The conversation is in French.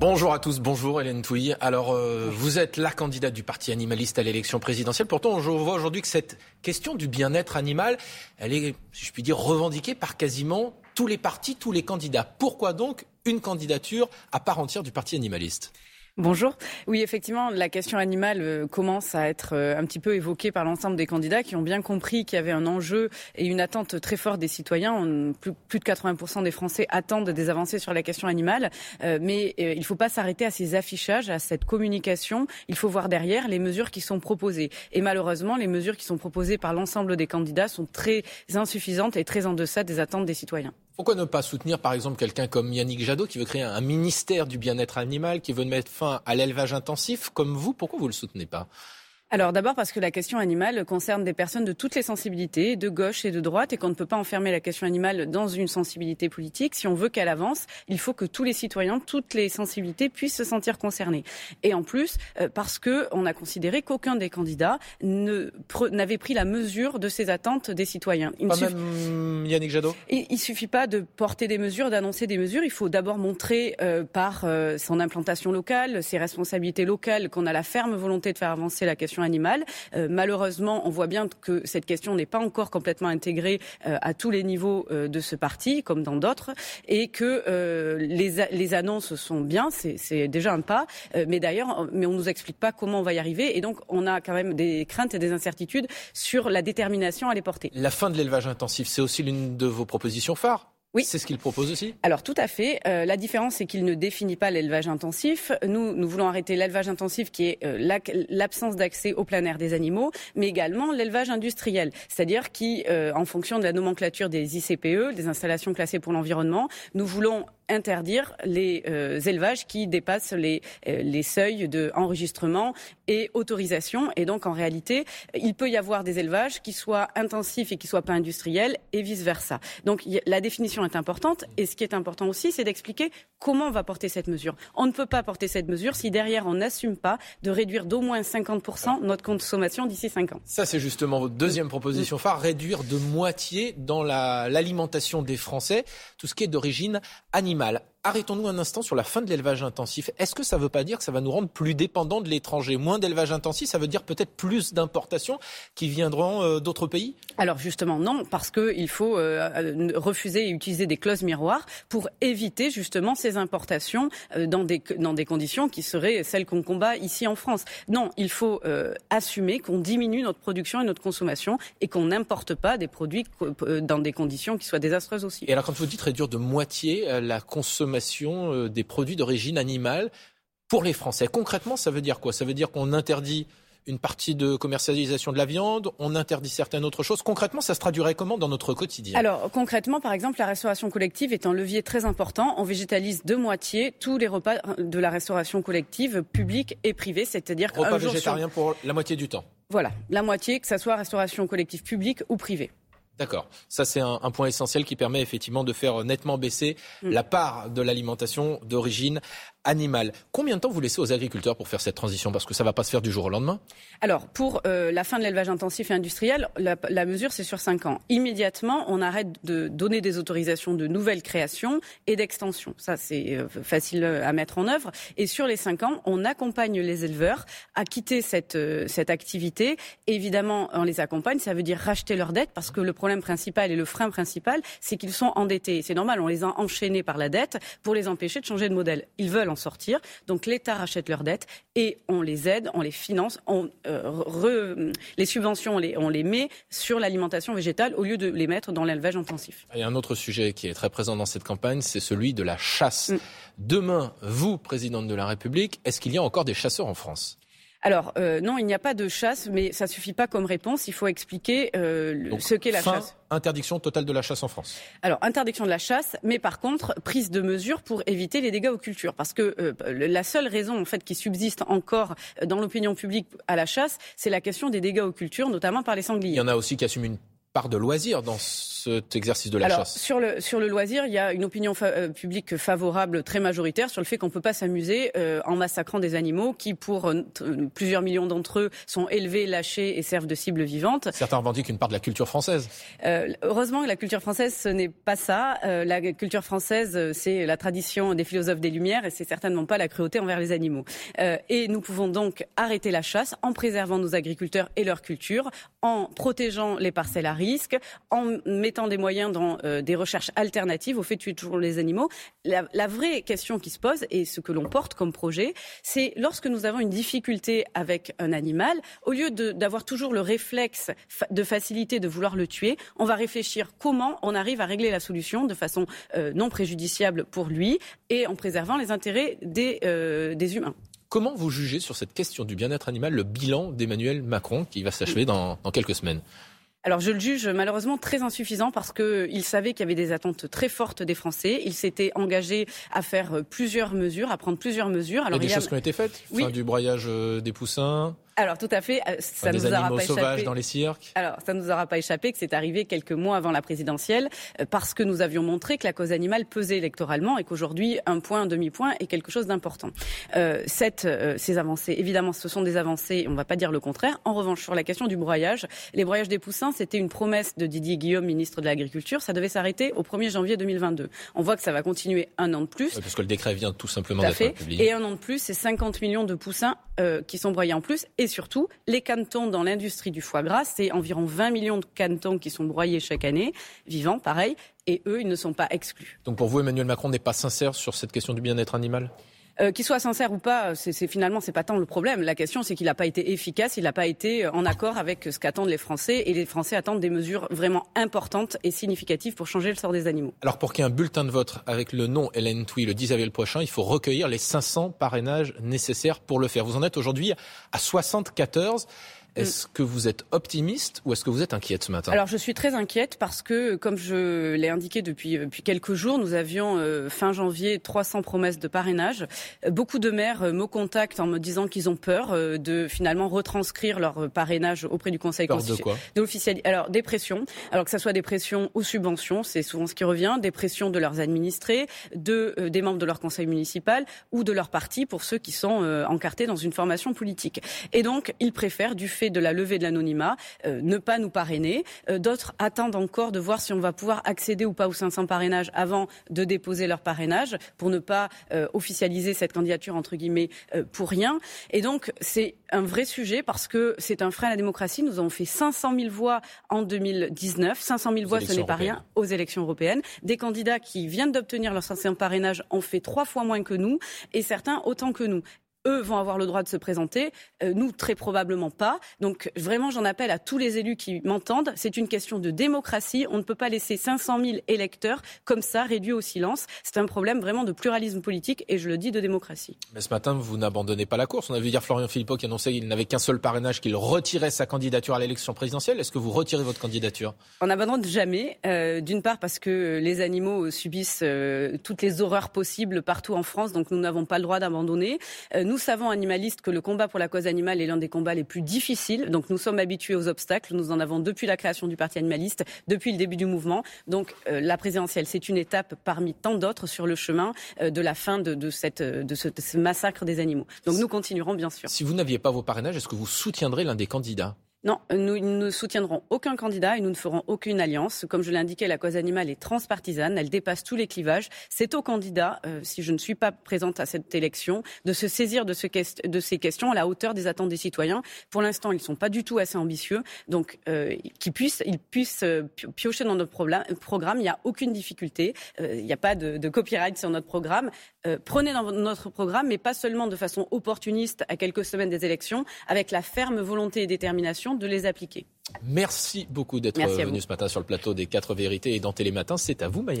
Bonjour à tous, bonjour Hélène Touy. Alors, euh, vous êtes la candidate du Parti animaliste à l'élection présidentielle. Pourtant, je vois aujourd'hui que cette question du bien-être animal, elle est, si je puis dire, revendiquée par quasiment tous les partis, tous les candidats. Pourquoi donc une candidature à part entière du Parti animaliste? Bonjour. Oui, effectivement, la question animale euh, commence à être euh, un petit peu évoquée par l'ensemble des candidats qui ont bien compris qu'il y avait un enjeu et une attente très forte des citoyens. plus, de 80% des Français attendent des avancées sur la question animale. Euh, mais il ne faut pas s'arrêter à ces affichages, à cette communication. Il faut voir derrière les mesures qui sont proposées. Et malheureusement, les mesures qui sont proposées par l'ensemble des candidats sont très insuffisantes et très en deçà des attentes des citoyens. Pourquoi ne pas soutenir, par exemple, quelqu'un comme Yannick Jadot qui veut créer un ministère du bien-être animal, qui veut mettre fin à l'élevage intensif comme vous? Pourquoi vous ne le soutenez pas? Alors d'abord parce que la question animale concerne des personnes de toutes les sensibilités, de gauche et de droite, et qu'on ne peut pas enfermer la question animale dans une sensibilité politique. Si on veut qu'elle avance, il faut que tous les citoyens, toutes les sensibilités puissent se sentir concernés. Et en plus, euh, parce que on a considéré qu'aucun des candidats n'avait pris la mesure de ces attentes des citoyens. Il pas même Yannick Jadot? Il ne suffit pas de porter des mesures, d'annoncer des mesures. Il faut d'abord montrer euh, par euh, son implantation locale, ses responsabilités locales, qu'on a la ferme volonté de faire avancer la question Euh, malheureusement, on voit bien que cette question n'est pas encore complètement intégrée euh, à tous les niveaux euh, de ce parti, comme dans d'autres, et que les, les, annonces sont bien, c'est déjà un pas, mais d'ailleurs, mais on nous explique pas comment on va y arriver, et donc on a quand même des craintes et des incertitudes sur la détermination à les porter. La fin de l'élevage intensif, c'est aussi l'une de vos propositions phares oui. C'est ce qu'il propose aussi Alors tout à fait. Euh, la différence, c'est qu'il ne définit pas l'élevage intensif. Nous, nous voulons arrêter l'élevage intensif qui est euh, l'absence d'accès au plein air des animaux, mais également l'élevage industriel, c'est-à-dire qui, euh, en fonction de la nomenclature des ICPE, des installations classées pour l'environnement, nous voulons interdire les euh, élevages qui dépassent les, euh, les seuils de enregistrement et autorisation. Et donc, en réalité, il peut y avoir des élevages qui soient intensifs et qui soient pas industriels et vice versa. Donc, la définition est importante. Et ce qui est important aussi, c'est d'expliquer comment on va porter cette mesure. On ne peut pas porter cette mesure si derrière on n'assume pas de réduire d'au moins 50% notre consommation d'ici 5 ans. Ça, c'est justement votre deuxième proposition phare, réduire de moitié dans l'alimentation des Français tout ce qui est d'origine animale mal arrêtons-nous un instant sur la fin de l'élevage intensif. Est-ce que ça ne veut pas dire que ça va nous rendre plus dépendants de l'étranger? Moins d'élevage intensif, ça veut dire peut-être plus d'importations qui viendront euh, d'autres pays? Alors justement non, parce qu'il faut euh, euh, refuser et utiliser des clauses miroirs pour éviter justement ces importations dans, des, dans des conditions qui seraient celles qu'on combat ici en France. Non, il faut assumer qu'on diminue notre production et notre consommation et qu'on n'importe pas des produits dans des conditions qui soient désastreuses aussi. Et alors quand vous dites réduire de moitié la consommation, euh, des produits d'origine animale pour les Français. Concrètement, ça veut dire quoi? Ça veut dire qu'on interdit une partie de commercialisation de la viande, on interdit certaines autres choses. Concrètement, ça se traduirait comment dans notre quotidien? Alors, concrètement, par exemple, la restauration collective est un levier très important. On végétalise de moitié tous les repas de la restauration collective, publique et privée, c'est-à-dire repas végétarien pour la moitié du temps. Voilà, la moitié, que ce soit restauration collective publique ou privée. D'accord. Ça, c'est un, point essentiel qui permet effectivement de faire nettement baisser mm. la part de l'alimentation d'origine Combien de temps vous laissez aux agriculteurs pour faire cette transition Parce que ça ne va pas se faire du jour au lendemain. Alors, pour euh, la fin de l'élevage intensif et industriel, la, mesure, c'est sur 5 ans. Immédiatement, on arrête de donner des autorisations de nouvelles créations et d'extension. Ça, c'est euh, facile à mettre en œuvre. Et sur les 5 ans, on accompagne les éleveurs à quitter cette, euh, cette activité. évidemment, on les accompagne, ça veut dire racheter leurs dettes, parce que le problème principal et le frein principal, c'est qu'ils sont endettés. C'est normal, on les a enchaînés par la dette pour les empêcher de changer de modèle. Ils veulent en sortir. Donc l'État rachète leurs dettes et on les aide, on les finance, on, euh, les subventions, on les, on les met sur l'alimentation végétale au lieu de les mettre dans l'élevage intensif. Il y a un autre sujet qui est très présent dans cette campagne, c'est celui de la chasse. Mm. Demain, vous, présidente de la République, est-ce qu'il y a encore des chasseurs en France? Alors euh, non, il n'y a pas de chasse, mais ça suffit pas comme réponse. Il faut expliquer euh, ce qu'est la chasse. Interdiction totale de la chasse en France. Alors interdiction de la chasse, mais par contre prise de mesures pour éviter les dégâts aux cultures, parce que euh, la seule raison en fait qui subsiste encore dans l'opinion publique à la chasse, c'est la question des dégâts aux cultures, notamment par les sangliers. Il y en a aussi qui assument une part de loisir dans cet exercice de la Alors, chasse? sur le, sur le loisir, il y a une opinion euh, publique favorable très majoritaire sur le fait qu'on ne peut pas s'amuser euh, en massacrant des animaux qui, pour euh, plusieurs millions d'entre eux, sont élevés, lâchés et servent de cible vivante. Certains revendiquent une part de la culture française. heureusement que la culture française, ce n'est pas ça. la culture française, c'est la tradition des philosophes des Lumières et c'est certainement pas la cruauté envers les animaux. et nous pouvons donc arrêter la chasse en préservant nos agriculteurs et leur culture, en protégeant les parcelles à risque, en mettant des moyens dans euh, des recherches alternatives au fait de tuer toujours les animaux. La, vraie question qui se pose, et ce que l'on porte comme projet, c'est lorsque nous avons une difficulté avec un animal, au lieu d'avoir toujours le réflexe de facilité de vouloir le tuer, on va réfléchir comment on arrive à régler la solution de façon euh, non préjudiciable pour lui et en préservant les intérêts des, euh, des humains. Comment vous jugez sur cette question du bien-être animal le bilan d'Emmanuel Macron qui va s'achever dans, dans quelques semaines? Alors je le juge malheureusement très insuffisant parce qu'il savait qu'il y avait des attentes très fortes des Français. Il s'était engagé à faire plusieurs mesures, à prendre plusieurs mesures. Alors, il y a des choses qui ont été faites, oui. du broyage euh, des poussins. Alors tout à fait, euh, ça ne nous aura pas échappé. dans les cirques. Alors ça nous aura pas échappé que c'est arrivé quelques mois avant la présidentielle euh, parce que nous avions montré que la cause animale pesait électoralement et qu'aujourd'hui un point, un demi-point est quelque chose d'important. Euh, cette, euh, ces avancées, évidemment, ce sont des avancées. On ne va pas dire le contraire. En revanche, sur la question du broyage, les broyages des poussins, c'était une promesse de Didier Guillaume, ministre de l'Agriculture. Ça devait s'arrêter au 1er janvier 2022. On voit que ça va continuer un an de plus. parce que le décret vient tout simplement d'être publié. Et un an de plus, c'est 50 millions de poussins euh, qui sont broyés en plus. Et surtout, les canetons dans l'industrie du foie gras, c'est environ 20 millions de canetons qui sont broyés chaque année, vivants, pareil. Et eux, ils ne sont pas exclus. Donc pour vous, Emmanuel Macron n'est pas sincère sur cette question du bien-être animal? Euh, qu'il soit sincère ou pas, c'est finalement c'est pas tant le problème. La question c'est qu'il n'a pas été efficace, il n'a pas été en accord avec ce qu'attendent les Français et les Français attendent des mesures vraiment importantes et significatives pour changer le sort des animaux. Alors pour qu'il y ait un bulletin de vote avec le nom Hélène Touy le 10 avril prochain, il faut recueillir les 500 parrainages nécessaires pour le faire. Vous en êtes aujourd'hui à 74. Mm. Est-ce que vous êtes optimiste ou est-ce que vous êtes inquiète ce matin? Alors je suis très inquiète parce que, comme je l'ai indiqué depuis, euh, depuis quelques jours, nous avions euh, fin janvier 300 promesses de parrainage. Euh, beaucoup de maires me contactent en me disant qu'ils ont peur de finalement retranscrire leur parrainage auprès du Conseil constitutionnel. De quoi? Alors des pressions. Alors que ce soit des pressions aux subventions, c'est souvent ce qui revient, des pressions de leurs administrés, de des membres de leur conseil municipal ou de leur parti pour ceux qui sont encartés dans une formation politique. Et donc ils préfèrent du fait de la levée de l'anonymat, euh, ne pas nous parrainer. Euh, d'autres attendent encore de voir si on va pouvoir accéder ou pas aux 500 parrainages avant de déposer leur parrainage pour ne pas euh, officialiser cette candidature entre guillemets pour rien. Et donc c'est un vrai sujet parce que c'est un frein à la démocratie. Nous avons fait 500 000 voix en 2019. 500 000 voix, ce n'est pas rien aux élections européennes. Des candidats qui viennent d'obtenir leur 500 parrainage ont fait trois fois moins que nous et certains autant que nous eux vont avoir le droit de se présenter, euh, nous très probablement pas. Donc vraiment, j'en appelle à tous les élus qui m'entendent. C'est une question de démocratie. On ne peut pas laisser 500 000 électeurs comme ça réduits au silence. C'est un problème vraiment de pluralisme politique et je le dis de démocratie. Mais ce matin, vous n'abandonnez pas la course. On a vu hier Florian Philippot qui annonçait qu'il n'avait qu'un seul parrainage, qu'il retirait sa candidature à l'élection présidentielle. Est-ce que vous retirez votre candidature? On n'abandonne jamais. Euh, D'une part parce que les animaux subissent euh, toutes les horreurs possibles partout en France, donc nous n'avons pas le droit d'abandonner. Nous savons, animalistes, que le combat pour la cause animale est l'un des combats les plus difficiles. Donc nous sommes habitués aux obstacles. Nous en avons depuis la création du Parti animaliste, depuis le début du mouvement. Donc euh, la présidentielle, c'est une étape parmi tant d'autres sur le chemin euh, de la fin de, cette, de, ce, de ce massacre des animaux. Donc nous continuerons, bien sûr. Si vous n'aviez pas vos parrainages, est-ce que vous soutiendrez l'un des candidats? Non, nous ne soutiendrons aucun candidat et nous ne ferons aucune alliance. Comme je l'ai indiqué, la cause animale est transpartisane, elle dépasse tous les clivages. C'est au candidat, euh, si je ne suis pas présente à cette élection, de se saisir de, ces questions à la hauteur des attentes des citoyens. Pour l'instant, ils ne sont pas du tout assez ambitieux, donc euh, qu'ils puissent, ils puissent euh, piocher dans notre programme. Il n'y a aucune difficulté, il n'y a pas de, de, copyright sur notre programme. prenez dans notre programme, mais pas seulement de façon opportuniste à quelques semaines des élections, avec la ferme volonté et détermination de les appliquer. Merci beaucoup d'être venu ce matin sur le plateau des 4 vérités et dans Télématin. C'est à vous, Maya.